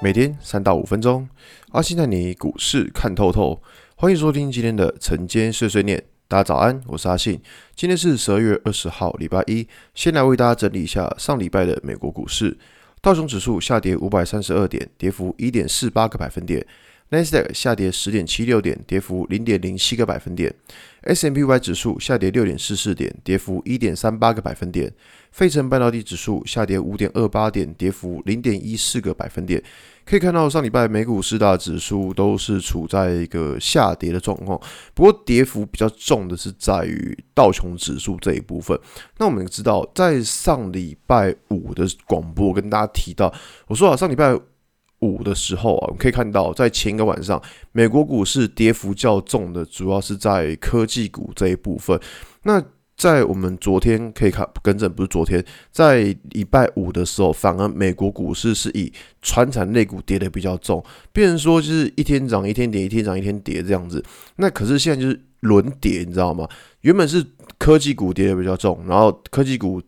每天三到五分钟，阿信带你股市看透透。欢迎收听今天的晨间碎碎念。大家早安，我是阿信。今天是十二月二十号，礼拜一。先来为大家整理一下上礼拜的美国股市。道琼指数下跌五百三十二点，跌幅一点四八个百分点。纳斯达克下跌十点七六点，跌幅零点零七个百分点。；S M P Y 指数下跌六点四四点，跌幅一点三八个百分点。费城半导体指数下跌五点二八点，跌幅零点一四个百分点。可以看到，上礼拜美股四大指数都是处在一个下跌的状况，不过跌幅比较重的是在于道琼指数这一部分。那我们知道，在上礼拜五的广播跟大家提到，我说啊，上礼拜。五的时候啊，我们可以看到，在前一个晚上，美国股市跌幅较重的，主要是在科技股这一部分。那在我们昨天可以看，更正不是昨天，在礼拜五的时候，反而美国股市是以传产类股跌的比较重，变成说就是一天涨一天跌，一天涨一天跌这样子。那可是现在就是轮跌，你知道吗？原本是科技股跌的比较重，然后科技股。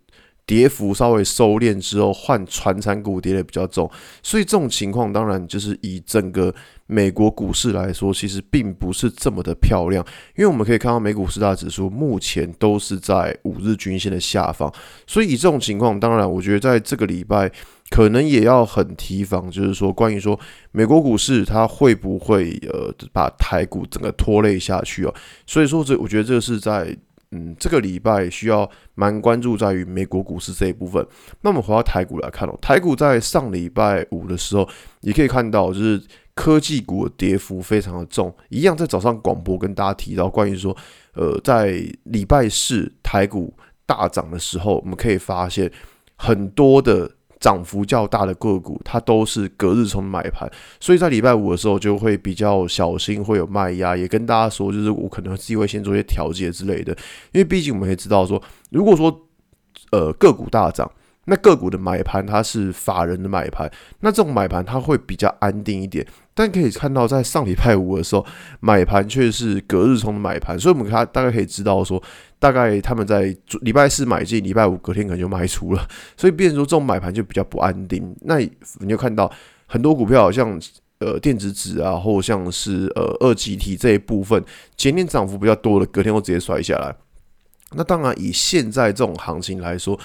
跌幅稍微收敛之后，换传产股跌的比较重，所以这种情况当然就是以整个美国股市来说，其实并不是这么的漂亮。因为我们可以看到美股四大指数目前都是在五日均线的下方，所以以这种情况，当然我觉得在这个礼拜可能也要很提防，就是说关于说美国股市它会不会呃把台股整个拖累下去哦。所以说这我觉得这个是在。嗯，这个礼拜需要蛮关注在于美国股市这一部分。那我们回到台股来看哦，台股在上礼拜五的时候，也可以看到就是科技股的跌幅非常的重。一样在早上广播跟大家提到关于说，呃，在礼拜四台股大涨的时候，我们可以发现很多的。涨幅较大的个股，它都是隔日从买盘，所以在礼拜五的时候就会比较小心，会有卖压。也跟大家说，就是我可能自己会先做一些调节之类的，因为毕竟我们也知道说，如果说呃个股大涨。那个股的买盘，它是法人的买盘，那这种买盘它会比较安定一点。但可以看到，在上礼拜五的时候，买盘却是隔日冲的买盘，所以我们看大概可以知道说，大概他们在礼拜四买进，礼拜五隔天可能就卖出了，所以变成说这种买盘就比较不安定。那你就看到很多股票，好像呃电子纸啊，或像是呃二极体这一部分，前天涨幅比较多的，隔天会直接摔下来。那当然，以现在这种行情来说。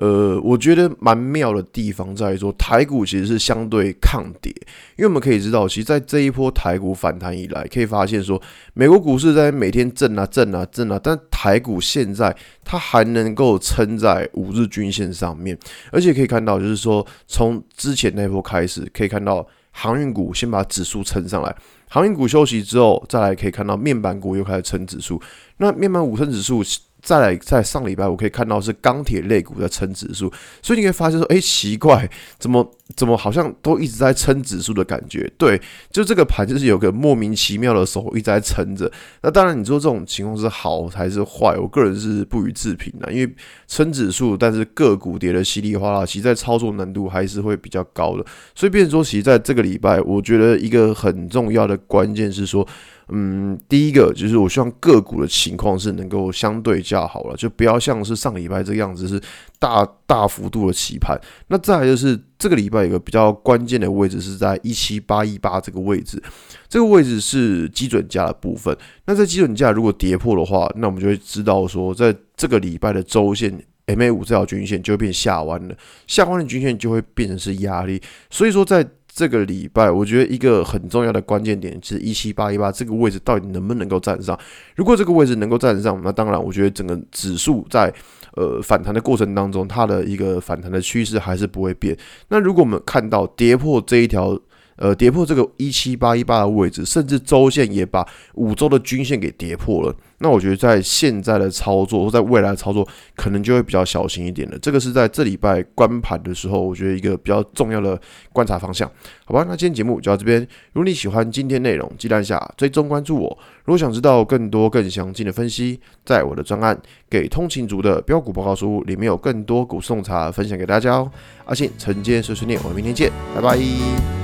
呃，我觉得蛮妙的地方在于说，台股其实是相对抗跌，因为我们可以知道，其实，在这一波台股反弹以来，可以发现说，美国股市在每天震啊震啊震啊，但台股现在它还能够撑在五日均线上面，而且可以看到，就是说，从之前那波开始，可以看到航运股先把指数撑上来，航运股休息之后，再来可以看到面板股又开始撑指数，那面板五撑指数。再来，在上礼拜我可以看到是钢铁类股在撑指数，所以你会发现说，哎，奇怪，怎么怎么好像都一直在撑指数的感觉？对，就这个盘就是有个莫名其妙的手一直在撑着。那当然，你说这种情况是好还是坏？我个人是不予置评的，因为撑指数，但是个股跌得稀里哗啦，其实在操作难度还是会比较高的。所以，变说，其实在这个礼拜，我觉得一个很重要的关键是说。嗯，第一个就是我希望个股的情况是能够相对较好了，就不要像是上礼拜这个样子是大大幅度的起盘。那再来就是这个礼拜有个比较关键的位置是在一七八一八这个位置，这个位置是基准价的部分。那在基准价如果跌破的话，那我们就会知道说，在这个礼拜的周线 MA 五这条均线就会变下弯了，下弯的均线就会变成是压力。所以说在这个礼拜，我觉得一个很重要的关键点是一七八一八这个位置到底能不能够站上？如果这个位置能够站上，那当然，我觉得整个指数在呃反弹的过程当中，它的一个反弹的趋势还是不会变。那如果我们看到跌破这一条，呃，跌破这个一七八一八的位置，甚至周线也把五周的均线给跌破了。那我觉得在现在的操作或在未来的操作，可能就会比较小心一点了。这个是在这礼拜关盘的时候，我觉得一个比较重要的观察方向。好吧，那今天节目就到这边。如果你喜欢今天内容，记得按下追踪关注我。如果想知道更多更详尽的分析，在我的专案《给通勤族的标股报告书》里面有更多股送茶分享给大家哦。阿信晨间碎碎念，我们明天见，拜拜。